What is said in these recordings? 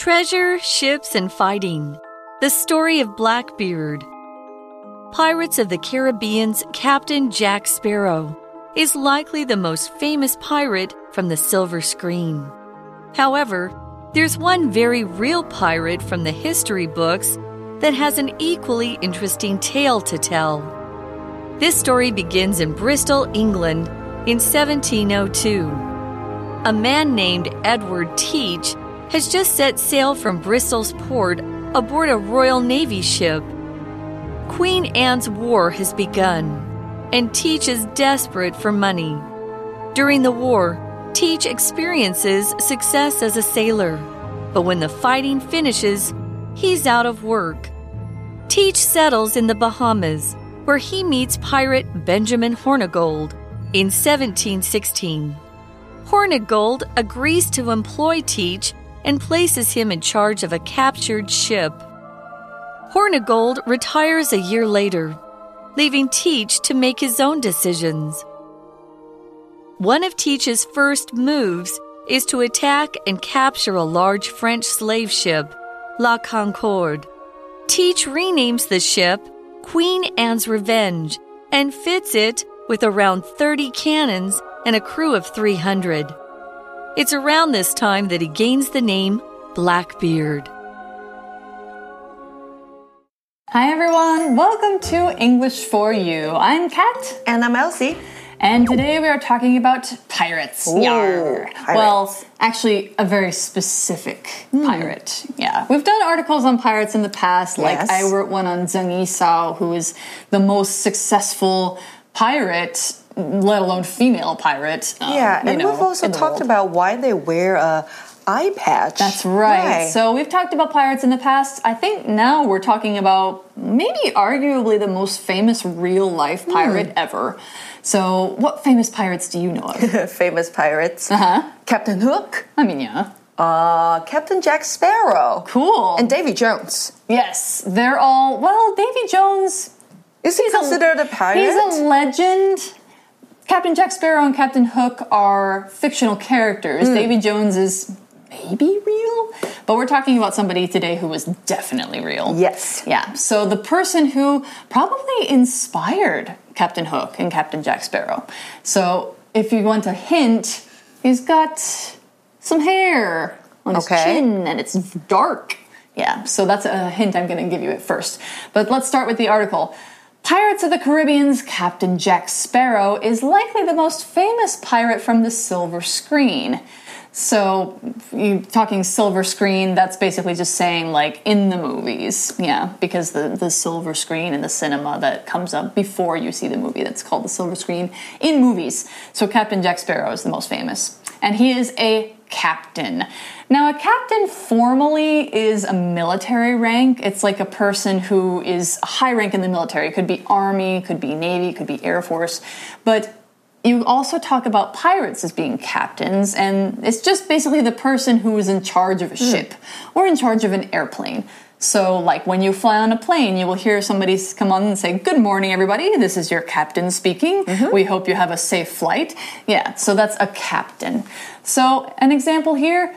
Treasure, ships, and fighting. The story of Blackbeard. Pirates of the Caribbean's Captain Jack Sparrow is likely the most famous pirate from the silver screen. However, there's one very real pirate from the history books that has an equally interesting tale to tell. This story begins in Bristol, England in 1702. A man named Edward Teach has just set sail from Bristol's port aboard a Royal Navy ship. Queen Anne's War has begun, and Teach is desperate for money. During the war, Teach experiences success as a sailor, but when the fighting finishes, he's out of work. Teach settles in the Bahamas, where he meets pirate Benjamin Hornigold in 1716. Hornigold agrees to employ Teach and places him in charge of a captured ship. Hornigold retires a year later, leaving Teach to make his own decisions. One of Teach's first moves is to attack and capture a large French slave ship, La Concorde. Teach renames the ship Queen Anne's Revenge and fits it with around 30 cannons and a crew of 300. It's around this time that he gains the name Blackbeard. Hi everyone, welcome to English for You. I'm Kat. And I'm Elsie. And today we are talking about pirates. Ooh, pirates. Well, actually, a very specific mm. pirate. Yeah. We've done articles on pirates in the past. Like, yes. I wrote one on Zheng Yisao, who is the most successful pirate let alone female pirate. Um, yeah, and know, we've also talked world. about why they wear a eye patch. That's right. right. So we've talked about pirates in the past. I think now we're talking about maybe arguably the most famous real life hmm. pirate mm. ever. So, what famous pirates do you know of? famous pirates. Uh huh. Captain Hook. I mean, yeah. Uh, Captain Jack Sparrow. Cool. And Davy Jones. Yes, they're all. Well, Davy Jones. Is he considered a, a pirate? He's a legend. Captain Jack Sparrow and Captain Hook are fictional characters. Mm. Davy Jones is maybe real, but we're talking about somebody today who was definitely real. Yes. Yeah. So the person who probably inspired Captain Hook and Captain Jack Sparrow. So if you want a hint, he's got some hair on his okay. chin and it's dark. Yeah, so that's a hint I'm going to give you at first. But let's start with the article. Pirates of the Caribbean's Captain Jack Sparrow is likely the most famous pirate from the silver screen. So, you talking silver screen, that's basically just saying like in the movies. Yeah, because the, the silver screen in the cinema that comes up before you see the movie, that's called the silver screen in movies. So, Captain Jack Sparrow is the most famous. And he is a captain. Now, a captain formally is a military rank. It's like a person who is high rank in the military. It could be army, could be navy, could be air force. But you also talk about pirates as being captains, and it's just basically the person who is in charge of a mm. ship or in charge of an airplane. So, like when you fly on a plane, you will hear somebody come on and say, Good morning, everybody. This is your captain speaking. Mm-hmm. We hope you have a safe flight. Yeah, so that's a captain. So, an example here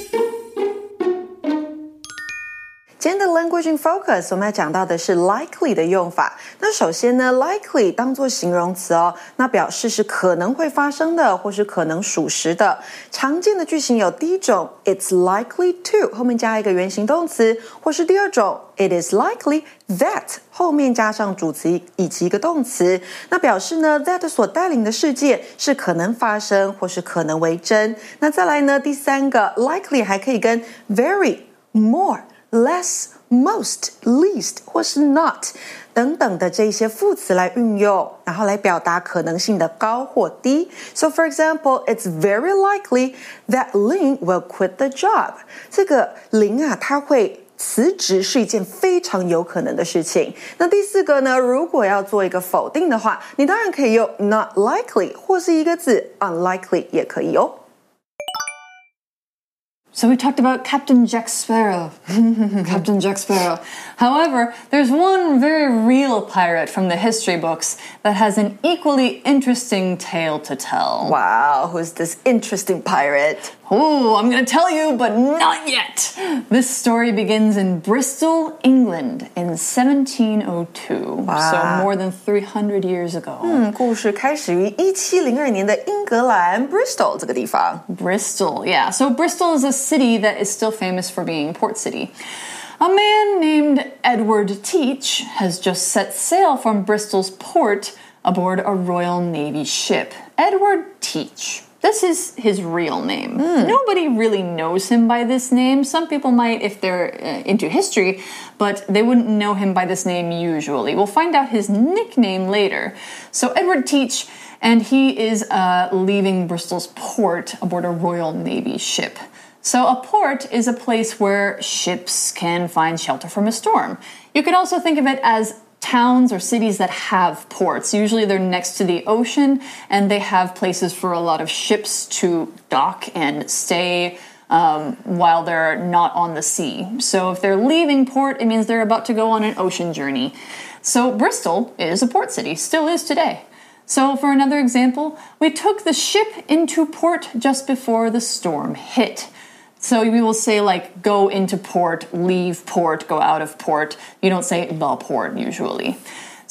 今天的 language in focus，我们要讲到的是 likely 的用法。那首先呢，likely 当做形容词哦，那表示是可能会发生的，或是可能属实的。常见的句型有第一种，it's likely to 后面加一个原形动词，或是第二种，it is likely that 后面加上主词以及一个动词，那表示呢 that 所带领的事件是可能发生或是可能为真。那再来呢，第三个 likely 还可以跟 very more。less、most、least 或是 not 等等的这些副词来运用，然后来表达可能性的高或低。So for example, it's very likely that Lin will quit the job. 这个林啊，他会 辞职是一件非常有可能的事情。那第四个呢，如果要做一个否定的话，你当然可以用 not likely 或是一个字 unlikely 也可以哦。 So we talked about Captain Jack Sparrow. Captain Jack Sparrow. However, there's one very real pirate from the history books that has an equally interesting tale to tell. Wow, who's this interesting pirate? Oh, I'm going to tell you, but not yet. This story begins in Bristol, England in 1702. So more than 300 years ago. 嗯，故事开始于一七零二年的英格兰 Bristol 这个地方。 Bristol, yeah. So Bristol is a city that is still famous for being port city. A man named Edward Teach has just set sail from Bristol's port aboard a Royal Navy ship. Edward Teach. This is his real name. Nobody really knows him by this name. Some people might if they're uh, into history, but they wouldn't know him by this name usually. We'll find out his nickname later. So, Edward Teach, and he is uh, leaving Bristol's port aboard a Royal Navy ship. So, a port is a place where ships can find shelter from a storm. You could also think of it as towns or cities that have ports. Usually they're next to the ocean and they have places for a lot of ships to dock and stay um, while they're not on the sea. So if they're leaving port, it means they're about to go on an ocean journey. So Bristol is a port city, still is today. So, for another example, we took the ship into port just before the storm hit. So we will say like go into port, leave port, go out of port. You don't say the port usually.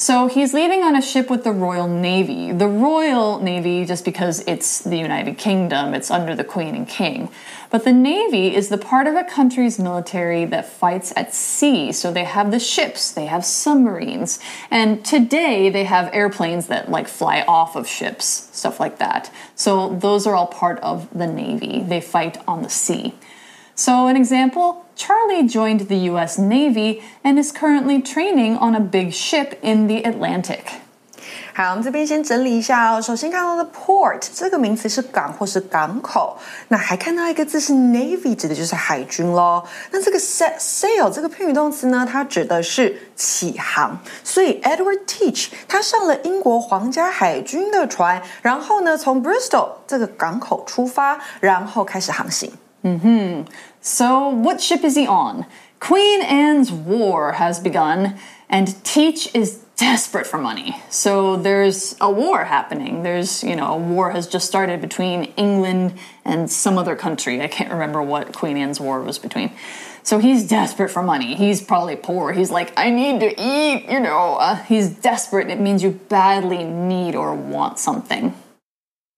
So he's leaving on a ship with the Royal Navy. The Royal Navy, just because it's the United Kingdom, it's under the Queen and King. But the Navy is the part of a country's military that fights at sea. So they have the ships, they have submarines, and today they have airplanes that like fly off of ships, stuff like that. So those are all part of the Navy. They fight on the sea. So, an example Charlie joined the US Navy and is currently training on a big ship in the Atlantic. 好，我们这边先整理一下哦。首先看到的 port 这个名词是港或是港口，那还看到一个字是 navy，指的就是海军喽。那这个 set sail 这个片语动词呢，它指的是起航。所以 Edward Teach 他上了英国皇家海军的船，然后呢从 Bristol 这个港口出发，然后开始航行。 so, what ship is he on? Queen Anne's War has begun, and Teach is desperate for money. So, there's a war happening. There's, you know, a war has just started between England and some other country. I can't remember what Queen Anne's War was between. So, he's desperate for money. He's probably poor. He's like, I need to eat, you know. Uh, he's desperate. It means you badly need or want something.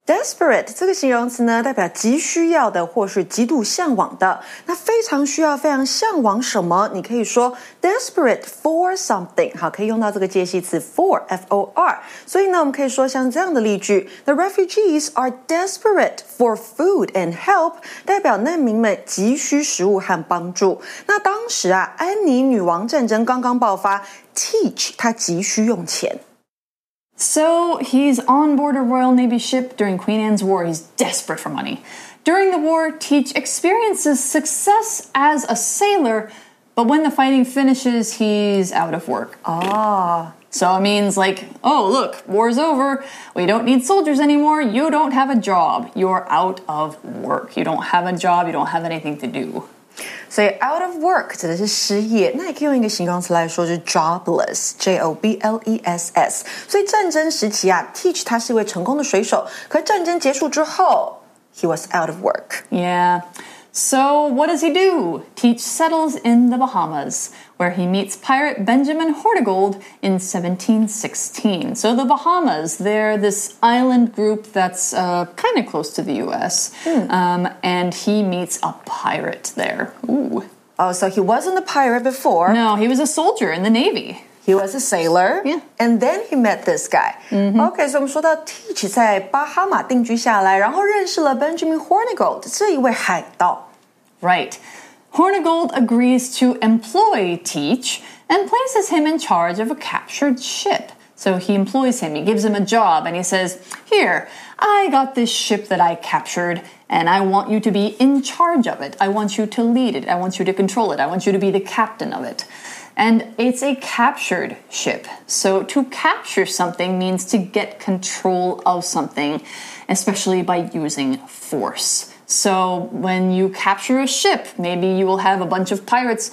Desperate 这个形容词呢，代表急需要的或是极度向往的。那非常需要、非常向往什么？你可以说 desperate for something。好，可以用到这个介系词 for，f o r。所以呢，我们可以说像这样的例句：The refugees are desperate for food and help，代表难民们急需食物和帮助。那当时啊，安妮女王战争刚刚爆发，Teach 他急需用钱。So he's on board a Royal Navy ship during Queen Anne's War. He's desperate for money. During the war, Teach experiences success as a sailor, but when the fighting finishes, he's out of work. Ah。So it means, like, oh, look, war's over. We don't need soldiers anymore. You don't have a job. You're out of work. You don't have a job. You don't have anything to do. 所以 out of work 指的是失业，那也可以用一个形容词来说，就是 jobless，j o b l e s s。所以战争时期啊，Teach 他是一位成功的水手，可战争结束之后，he was out of work。 Yeah. So what does he do? Teach settles in the Bahamas, where he meets pirate Benjamin Hornigold in 1716. So the Bahamas, they're this island group that's uh, kind of close to the U.S., um, and he meets a pirate there. Ooh. Oh, so he wasn't a pirate before. No, he was a soldier in the Navy. He was a sailor. Yeah. And then he met this guy. OK，所以我们说到 Teach 在巴哈马定居下来，然后认识了 Benjamin Hornigold 这一位海盗。 Right. Hornigold agrees to employ Teach and places him in charge of a captured ship. So he employs him, he gives him a job, and he says, Here, I got this ship that I captured, and I want you to be in charge of it. I want you to lead it. I want you to control it. I want you to be the captain of it. And it's a captured ship. So to capture something means to get control of something, especially by using force. So when you capture a ship, maybe you will have a bunch of pirates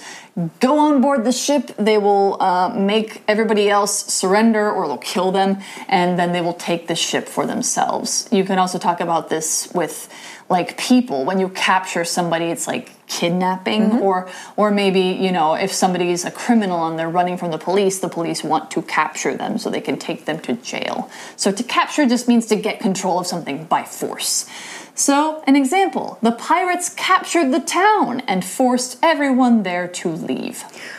go on board the ship. They will uh, make everybody else surrender or they'll kill them, and then they will take the ship for themselves. You can also talk about this with like people. When you capture somebody, it's like kidnapping mm-hmm. or or maybe you know if somebody is a criminal and they're running from the police the police want to capture them so they can take them to jail so to capture just means to get control of something by force so, an example the pirates captured the town and forced everyone there to leave.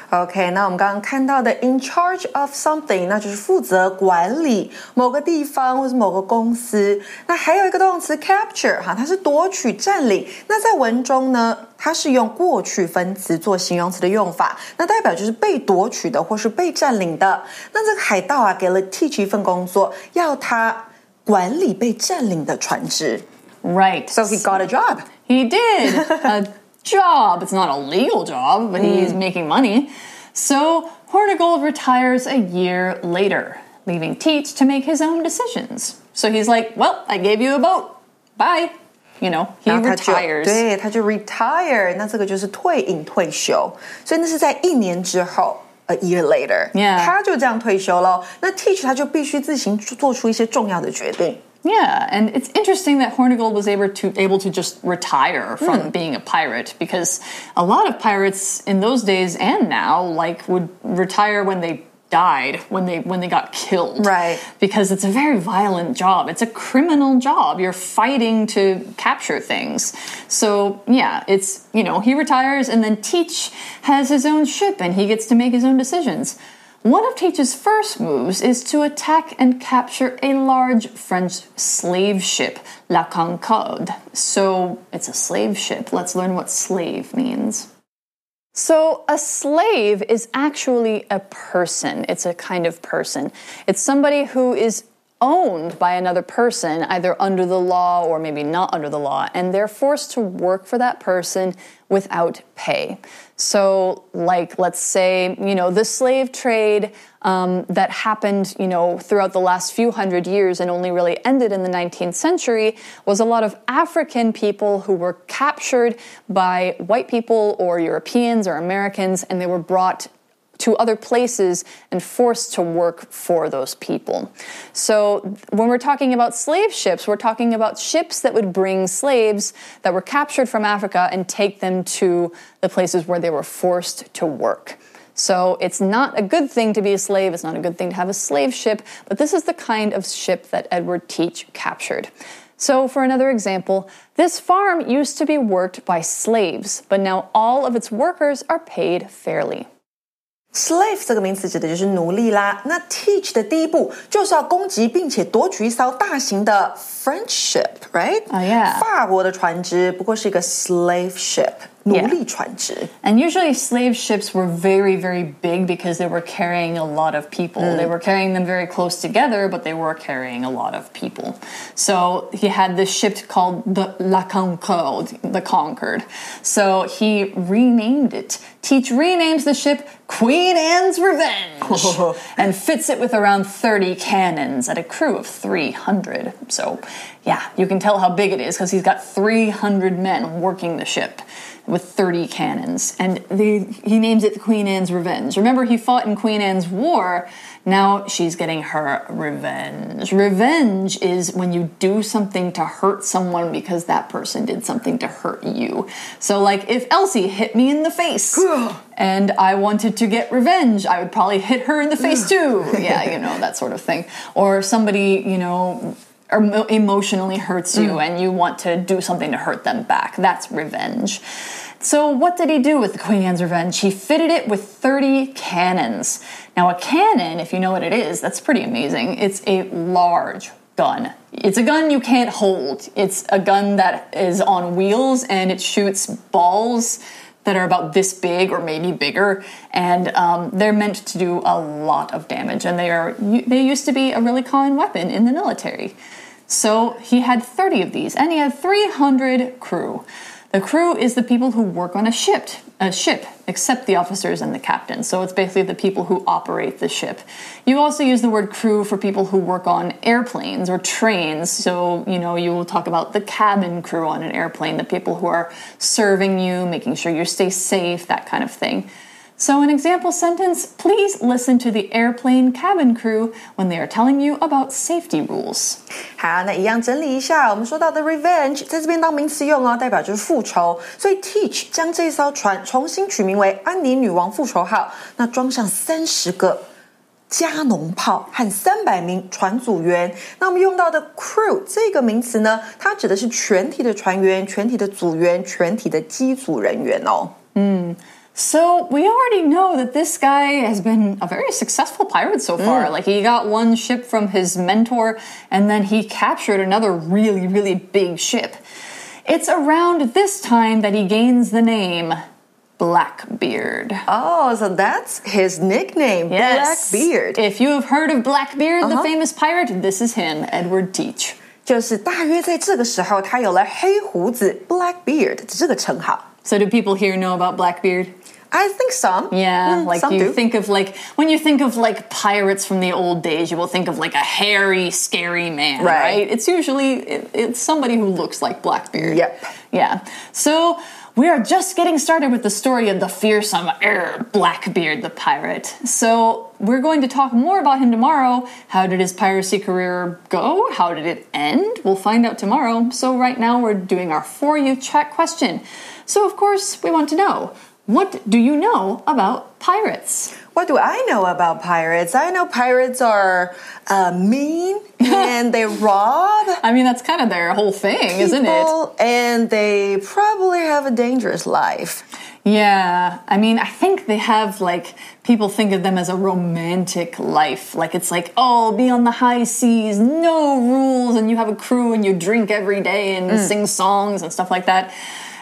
OK，那我们刚刚看到的 in charge of something，那就是负责管理某个地方或是某个公司。那还有一个动词 capture，哈，它是夺取、占领。那在文中呢，它是用过去分词做形容词的用法，那代表就是被夺取的或是被占领的。那这个海盗啊，给了 Teach 一份工作，要他管理被占领的船只。 Right. So he got a job. He did. a job. It's not a legal job, but mm. he's making money. So Hornigold retires a year later, leaving Teach to make his own decisions. So he's like, Well, I gave you a boat. Bye. You know, he retires. 对，他就 retire，那这个就是退隐退休，所以那是在一年之后。A year later，、yeah. 他就这样退休了。那 Teach 他就必须自行做出一些重要的决定。 yeah, and it's interesting that Hornigold was able to able to just retire from mm. being a pirate because a lot of pirates in those days and now like would retire when they died when they when they got killed. Right. Because it's a very violent job. It's a criminal job. You're fighting to capture things. So yeah it's you know he retires and then teach has his own ship and he gets to make his own decisions one of Teach's first moves is to attack and capture a large French slave ship, La Concorde. So it's a slave ship. Let's learn what slave means. So, a slave is actually a person. It's a kind of person. It's somebody who is owned by another person, either under the law or maybe not under the law, and they're forced to work for that person without pay. So, like, let's say, you know, the slave trade um, that happened, you know, throughout the last few hundred years and only really ended in the 19th century was a lot of African people who were captured by white people or Europeans or Americans, and they were brought to other places and forced to work for those people. So when we're talking about slave ships, we're talking about ships that would bring slaves that were captured from Africa and take them to the places where they were forced to work. So it's not a good thing to be a slave, it's not a good thing to have a slave ship, but this is the kind of ship that Edward Teach captured. So, for another example, this farm used to be worked by slaves, but now all of its workers are paid fairly. Slave 这个名词指的就是奴隶啦。那 teach 的第一步就是要攻击并且夺取一艘大型的 French ship，right？啊，yeah。法国的船只不过是一个 slave ship。Yeah. And usually slave ships were very, very big because they were carrying a lot of people. Mm. They were carrying them very close together, but they were carrying a lot of people. So he had this ship called the La Concorde, the Concord. So he renamed it. Teach renames the ship Queen Anne's Revenge and fits it with around 30 cannons at a crew of 300. So, yeah, you can tell how big it is because he's got 300 men working the ship with 30 cannons. And they, he names it the Queen Anne's Revenge. Remember, he fought in Queen Anne's War. Now she's getting her revenge. Revenge is when you do something to hurt someone because that person did something to hurt you. So, like, if Elsie hit me in the face and I wanted to get revenge, I would probably hit her in the face too. yeah, you know, that sort of thing. Or somebody, you know, emotionally hurts you mm. and you want to do something to hurt them back. That's revenge. So, what did he do with the Queen Anne's Revenge? He fitted it with 30 cannons. Now, a cannon, if you know what it is, that's pretty amazing. It's a large gun. It's a gun you can't hold. It's a gun that is on wheels and it shoots balls that are about this big or maybe bigger, and um, they're meant to do a lot of damage. And they are they used to be a really common weapon in the military. So he had 30 of these, and he had 300 crew. The crew is the people who work on a ship, a ship, except the officers and the captain. So it's basically the people who operate the ship. You also use the word crew for people who work on airplanes or trains. So, you know, you will talk about the cabin crew on an airplane, the people who are serving you, making sure you stay safe, that kind of thing. So, an example sentence please listen to the airplane cabin crew when they are telling you about safety rules. 好，那一样整理一下，我们说到的 revenge 在这边当名词用哦，代表就是复仇。所以 Teach 将这艘船重新取名为安妮女王复仇号，那装上三十个加农炮和三百名船组员。那我们用到的 crew 这个名词呢，它指的是全体的船员、全体的组员、全体的机组人员哦。嗯。 So we already know that this guy has been a very successful pirate so far. Mm. Like he got one ship from his mentor and then he captured another really, really big ship. It's around this time that he gains the name Blackbeard. Oh, so that's his nickname, yes. Blackbeard. If you have heard of Blackbeard, uh -huh. the uh-huh. famous pirate, this is him, Edward Teach. 就是大约在这个时候，他有了黑胡子 （Blackbeard） 这个称号。 So, do people here know about Blackbeard? I think some. Yeah, mm, like some you do. think of like when you think of like pirates from the old days, you will think of like a hairy, scary man, right? right? It's usually it, it's somebody who looks like Blackbeard. Yep. Yeah. So we are just getting started with the story of the fearsome er, Blackbeard the pirate. So we're going to talk more about him tomorrow. How did his piracy career go? How did it end? We'll find out tomorrow. So right now we're doing our for you chat question. So of course we want to know what do you know about pirates? What do I know about pirates? I know pirates are uh, mean and they rob. I mean, that's kind of their whole thing, isn't it? And they probably have a dangerous life. Yeah, I mean, I think they have like people think of them as a romantic life. Like it's like, oh, be on the high seas, no rules, and you have a crew and you drink every day and mm. sing songs and stuff like that.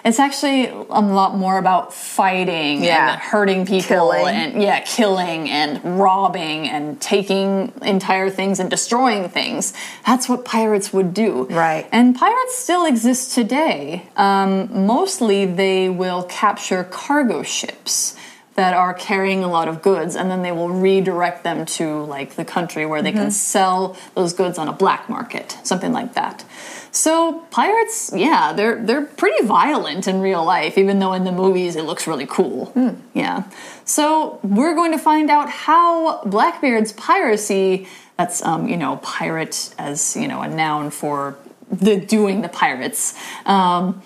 It's actually a lot more about fighting yeah. and hurting people killing. and yeah, killing and robbing and taking entire things and destroying things. That's what pirates would do. Right. And pirates still exist today. Um, mostly they will capture cargo ships that are carrying a lot of goods and then they will redirect them to like the country where they mm -hmm. can mm-hmm. sell those goods on a black market, something like that. So pirates, yeah, they're they're pretty violent in real life, even though in the movies it looks really cool. Mm. Yeah. So we're going to find out how Blackbeard's piracy, that's um, you know, pirate as, you know, a noun for the doing the pirates. Um,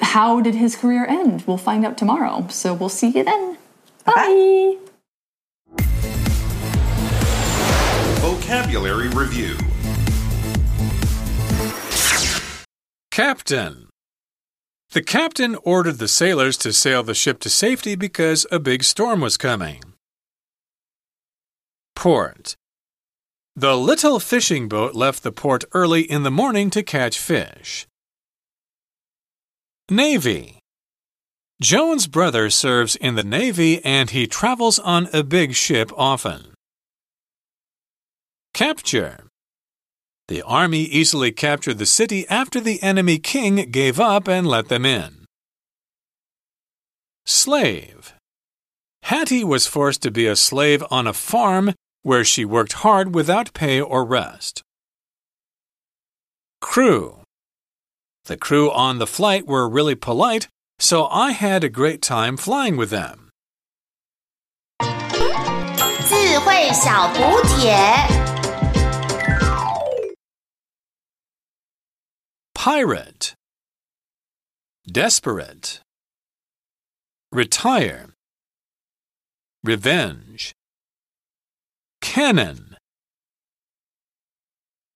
how did his career end? We'll find out tomorrow. So we'll see you then. Bye. Bye. Vocabulary Review Captain. The captain ordered the sailors to sail the ship to safety because a big storm was coming. Port. The little fishing boat left the port early in the morning to catch fish. Navy. Joan's brother serves in the Navy and he travels on a big ship often. Capture. The army easily captured the city after the enemy king gave up and let them in. Slave Hattie was forced to be a slave on a farm where she worked hard without pay or rest. Crew The crew on the flight were really polite, so I had a great time flying with them. 智慧小补帖。Pirate Desperate Retire Revenge Cannon